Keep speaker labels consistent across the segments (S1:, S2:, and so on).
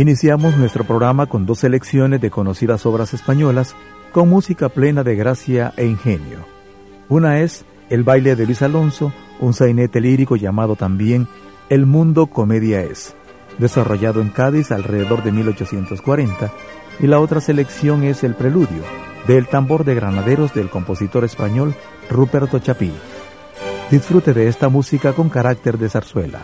S1: Iniciamos nuestro programa con dos selecciones de conocidas obras españolas con música plena de gracia e ingenio. Una es El baile de Luis Alonso, un sainete lírico llamado también El mundo comedia es, desarrollado en Cádiz alrededor de 1840, y la otra selección es El preludio, del tambor de granaderos del compositor español Ruperto Chapí. Disfrute de esta música con carácter de zarzuela.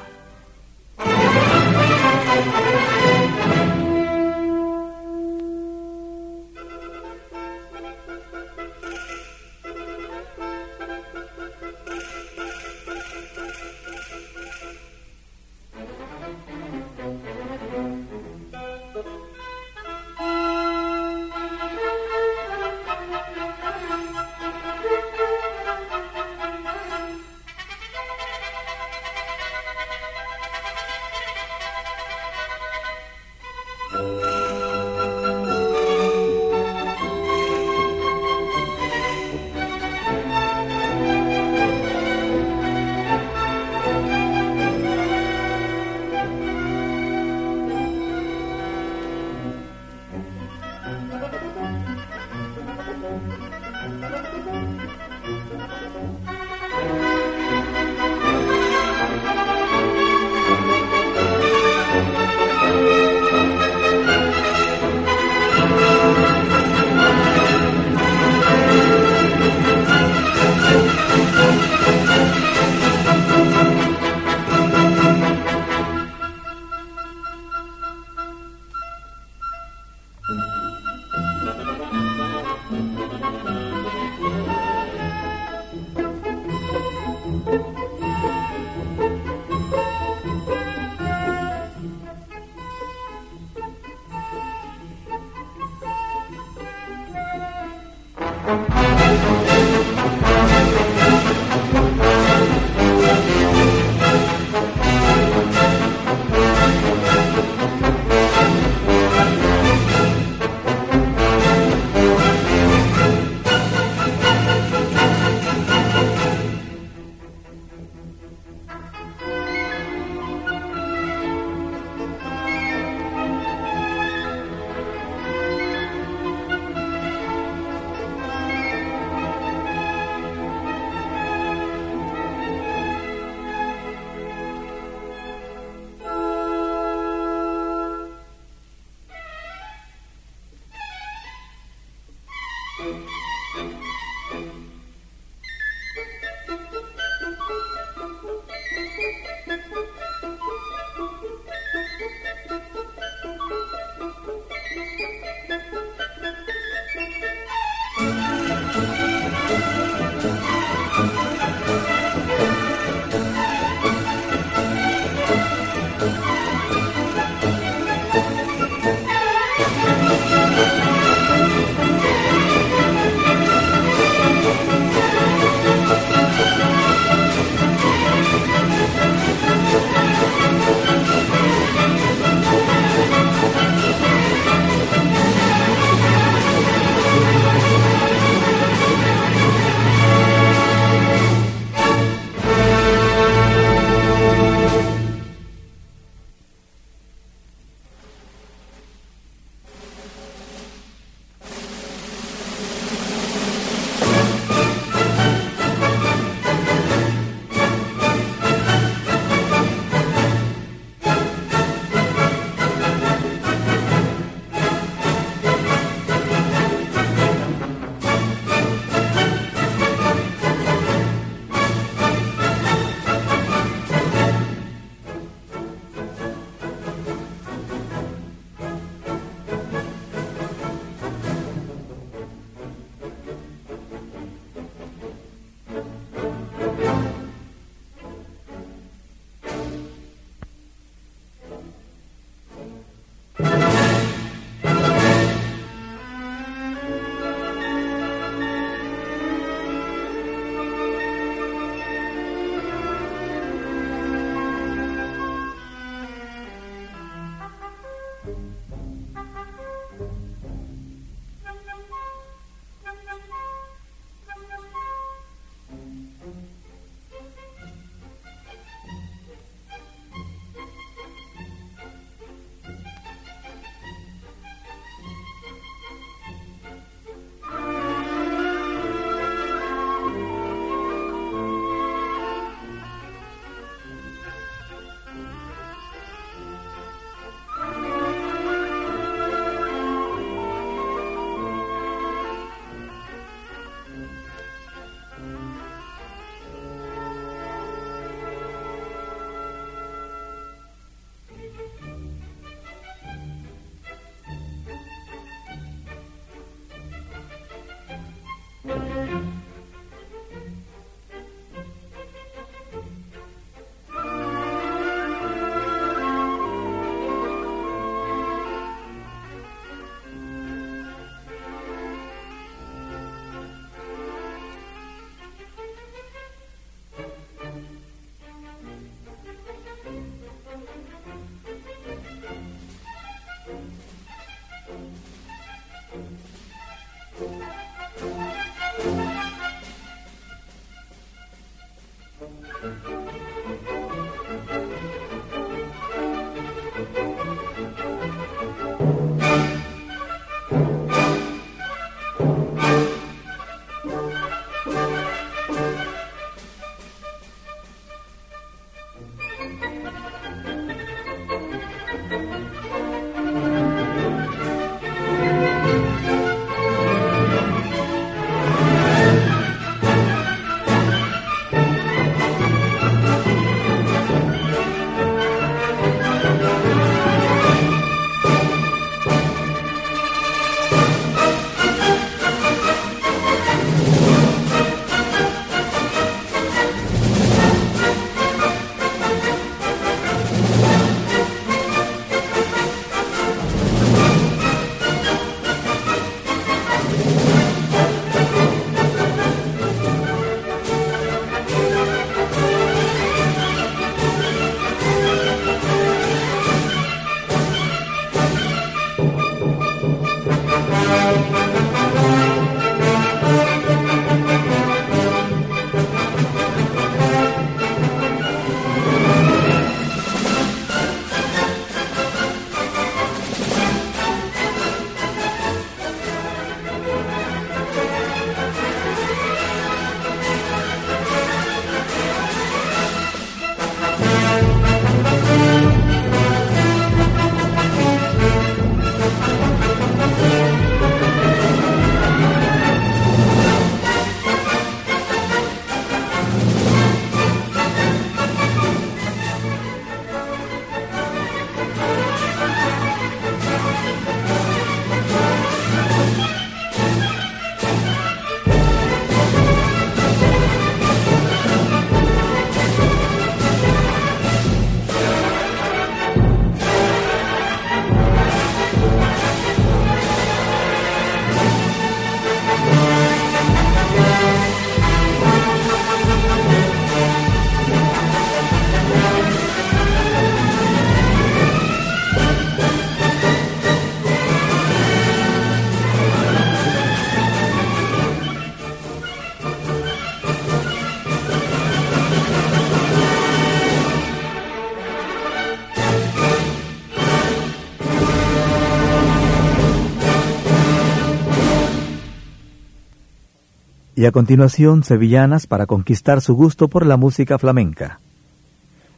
S1: A continuación, sevillanas para conquistar su gusto por la música flamenca.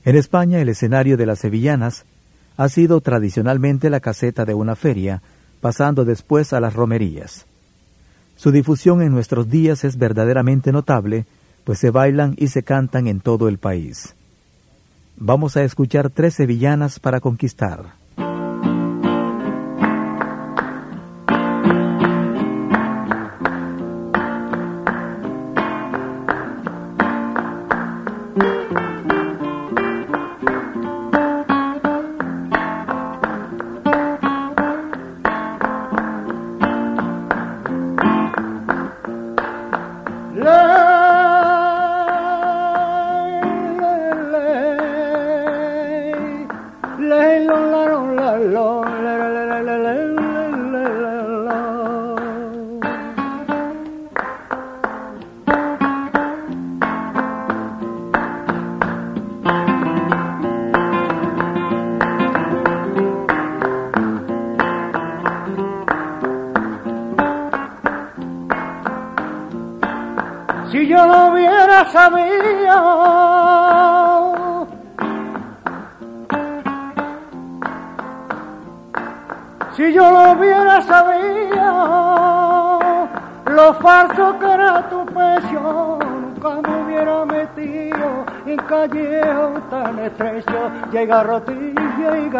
S1: En España, el escenario de las sevillanas ha sido tradicionalmente la caseta de una feria, pasando después a las romerías. Su difusión en nuestros días es verdaderamente notable, pues se bailan y se cantan en todo el país. Vamos a escuchar tres sevillanas para conquistar.
S2: Falso que era tu pecho, nunca me hubiera metido en callejón tan estrecho. Y hay garrotín, y hay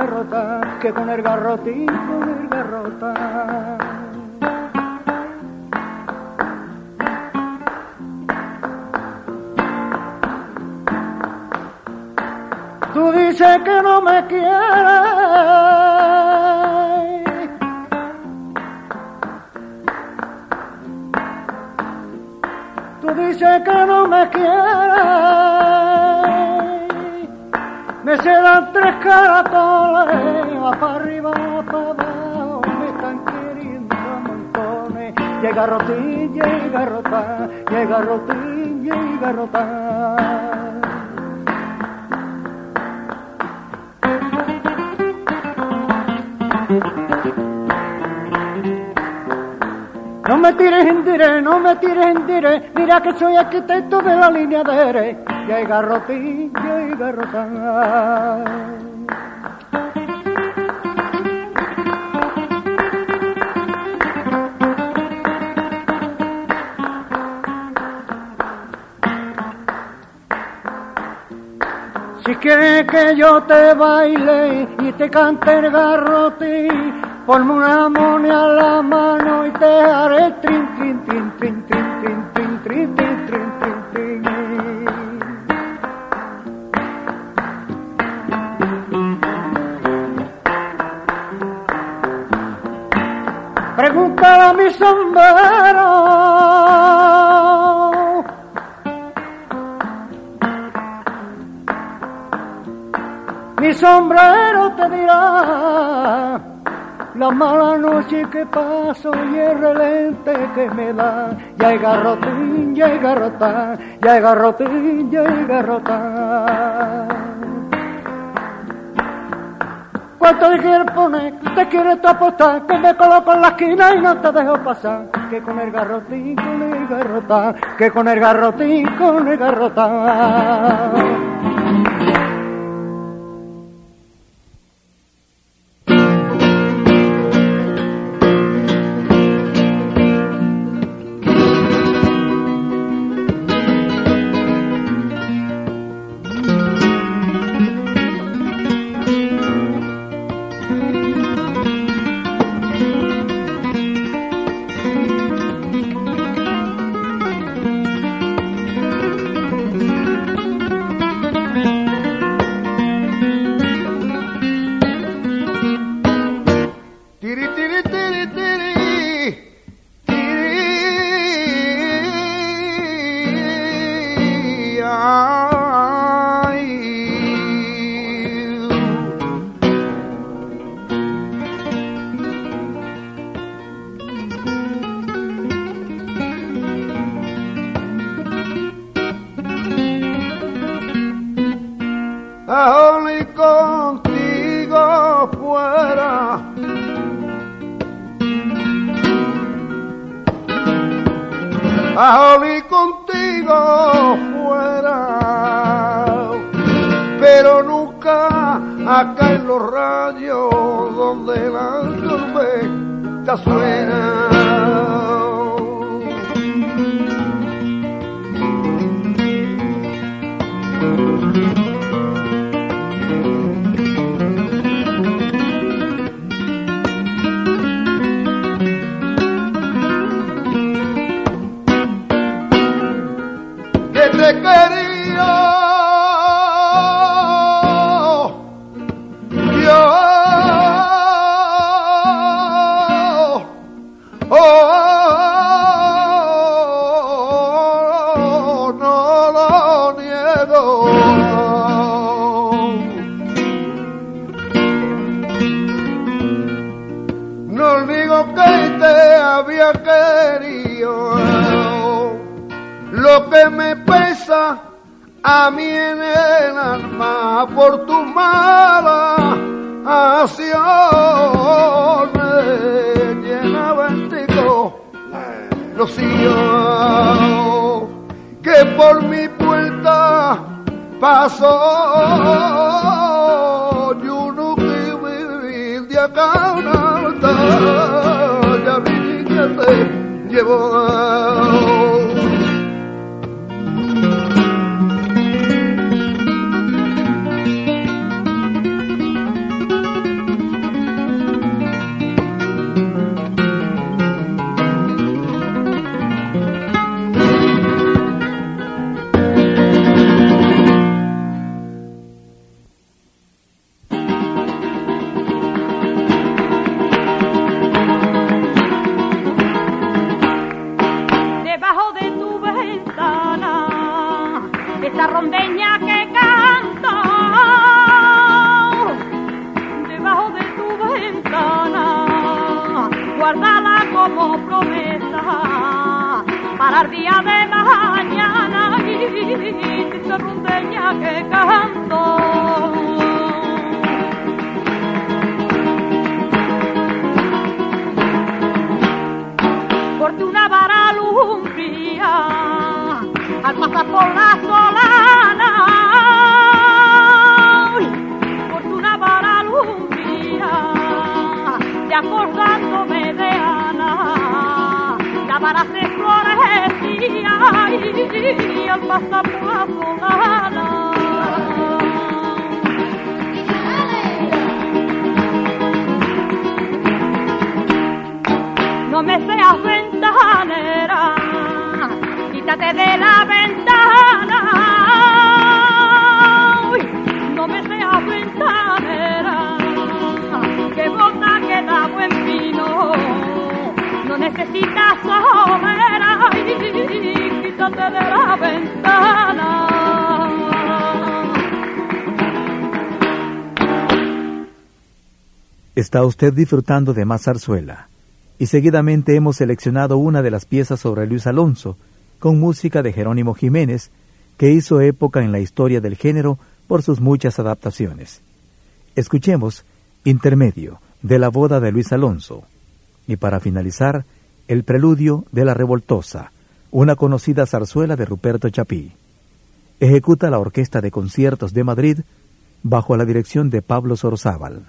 S2: que con el garrotín, con el garrotán. Tú dices que no me quieres. Tú dices que no me quieres. Me dan tres caratones, va para arriba, para abajo, me están queriendo montones. Llega Rotín, llega Rotá, llega Rotín, llega Rotá. No me tires en dire, no me tires en dire, mira que soy arquitecto de la línea de Ere. Y hay garrotín, y hay garrotán. Si quieres que yo te baile y te cante el garrotín, ponme una moneda a la mano y te haré trin, trin, trin, trin, trin, trin, trin, trin, trin, trin, trin, trin. Pregúntale a mi sombrero. Mi sombrero te dirá la mala noche que paso y el relente que me da. Ya hay garrotín, ya hay garrotán, ya hay garrotín. ¿Cuánto te quieres poner? ¿Te quieres tú apostar? Que me coloco en la esquina y no te dejo pasar. Que con el garrotín, con el garrotán, que con el garrotín, con el garrotán.
S3: A por mi puerta pasó yo no vivir de acá ya vi que se llevó para el día de mañana y se rumbeña que canto. Porque una vara lumbría al pasar por la solana. Porque una vara lumbría ya por
S4: No me seas ventanera, quítate de la ventana. no me seas ventanera, que bota que da buen vino. No necesitas somera,
S1: Está usted disfrutando de más zarzuela. Y seguidamente hemos seleccionado una de las piezas sobre Luis Alonso, con música de Jerónimo Jiménez, que hizo época en la historia del género por sus muchas adaptaciones. Escuchemos Intermedio de la boda de Luis Alonso. Y para finalizar, el preludio de La Revoltosa, una conocida zarzuela de Ruperto Chapí. Ejecuta la Orquesta de Conciertos de Madrid bajo la dirección de Pablo Sorzábal.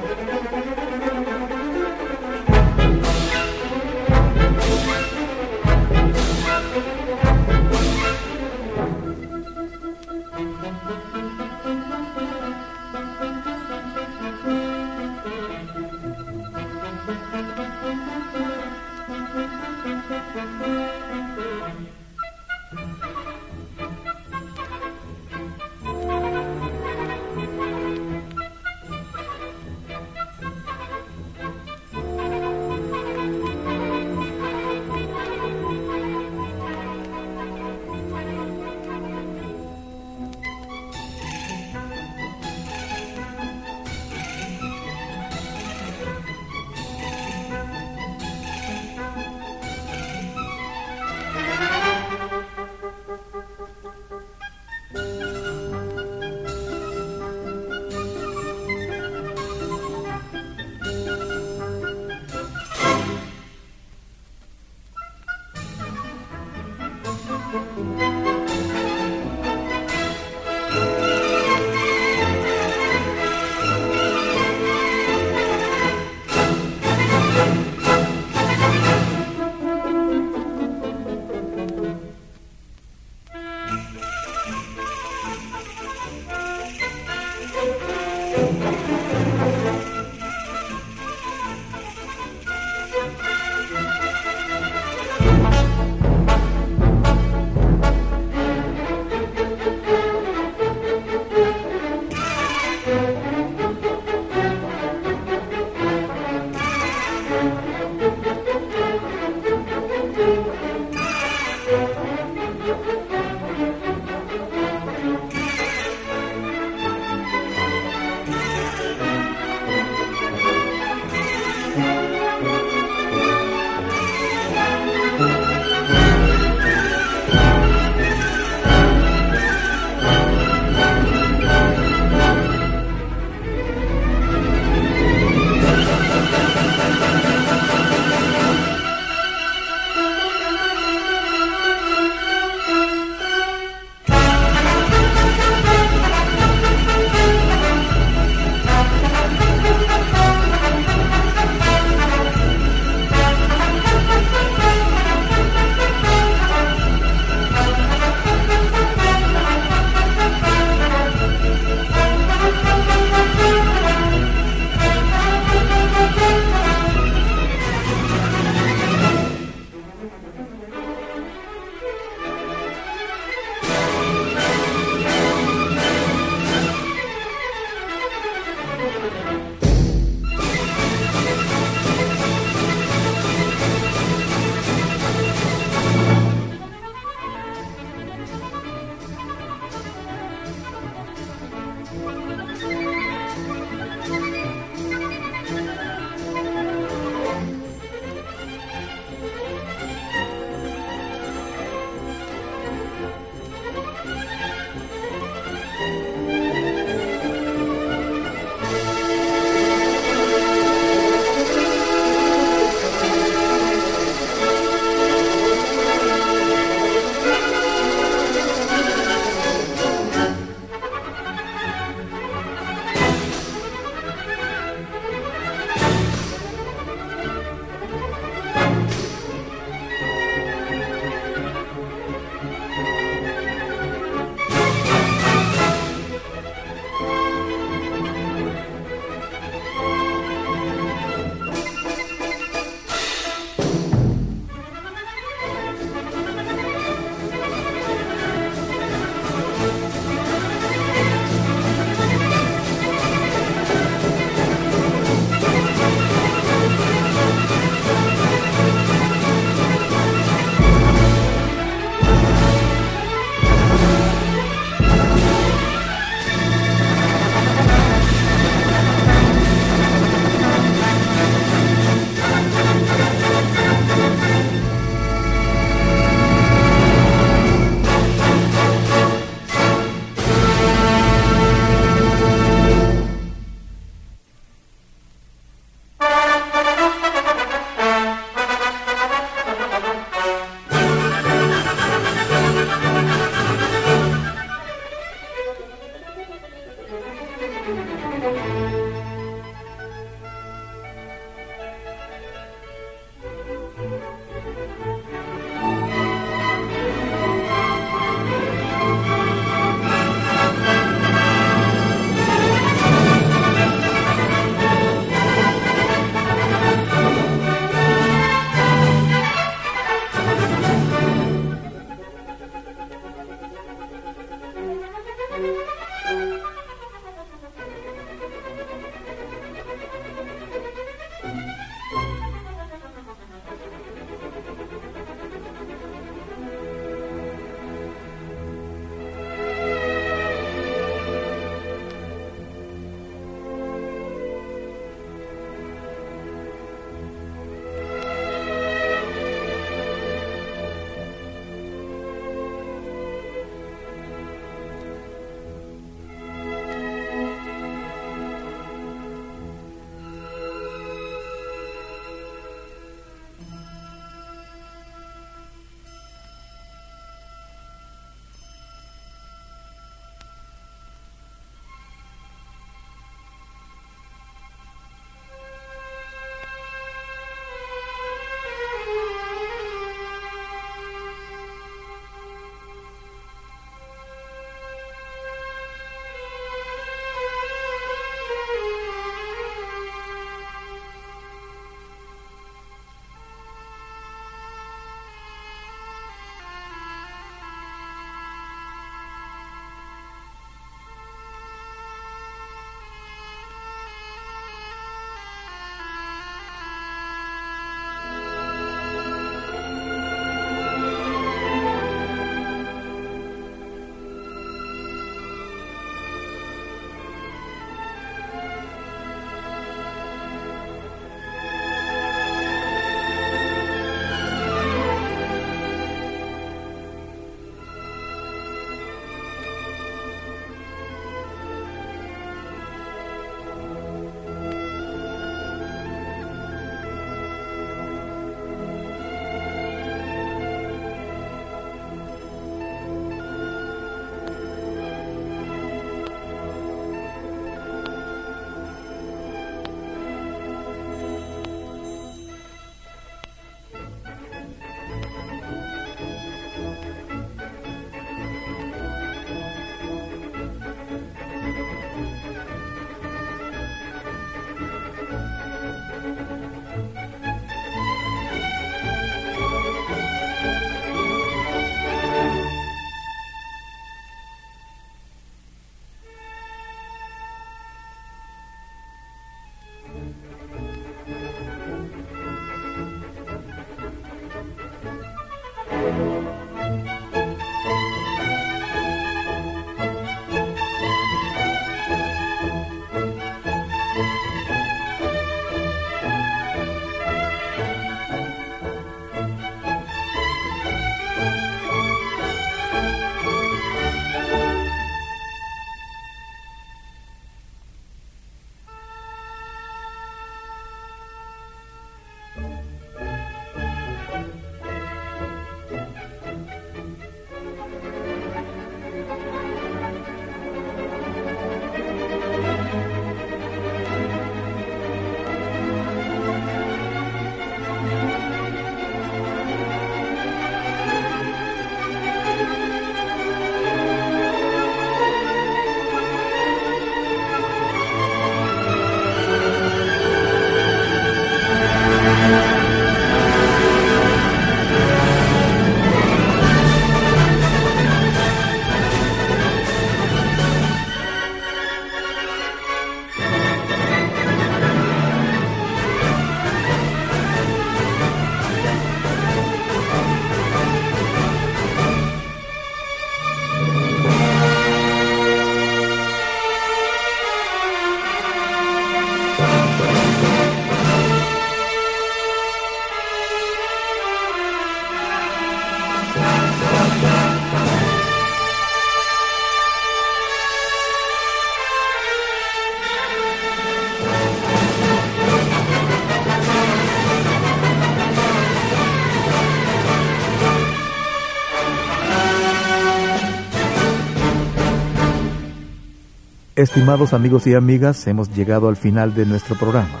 S5: Estimados amigos y amigas, hemos llegado al final de nuestro programa,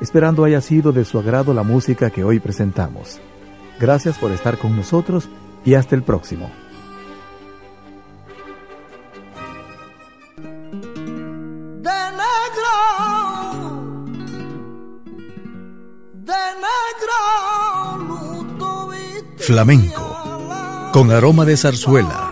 S5: esperando haya sido de su agrado la música que hoy presentamos. Gracias por estar con nosotros y hasta el próximo.
S1: Flamenco, con aroma de zarzuela.